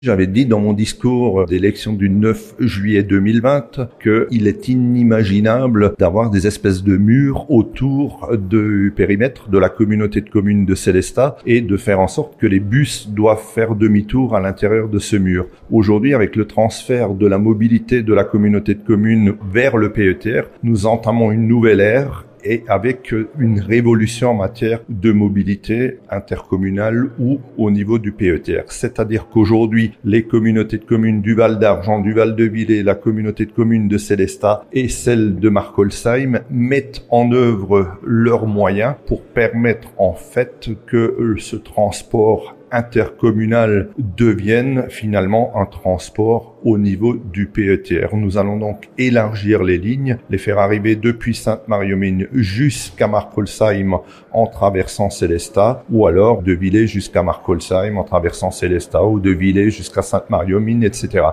J'avais dit dans mon discours d'élection du 9 juillet 2020 qu'il est inimaginable d'avoir des espèces de murs autour du périmètre de la communauté de communes de Célestat et de faire en sorte que les bus doivent faire demi-tour à l'intérieur de ce mur. Aujourd'hui, avec le transfert de la mobilité de la communauté de communes vers le PETR, nous entamons une nouvelle ère et avec une révolution en matière de mobilité intercommunale ou au niveau du PETR. C'est-à-dire qu'aujourd'hui, les communautés de communes du Val d'Argent, du Val de Villers, la communauté de communes de Célestat et celle de Markolsheim mettent en œuvre leurs moyens pour permettre en fait que ce transport intercommunal devienne finalement un transport au niveau du PETR. Nous allons donc élargir les lignes, les faire arriver depuis Sainte-Marie-aux-Mines jusqu'à Markolsheim en traversant Célestat, ou alors de Villers jusqu'à Markolsheim en traversant Célestat, ou de Villers jusqu'à Sainte-Marie-aux-Mines, etc.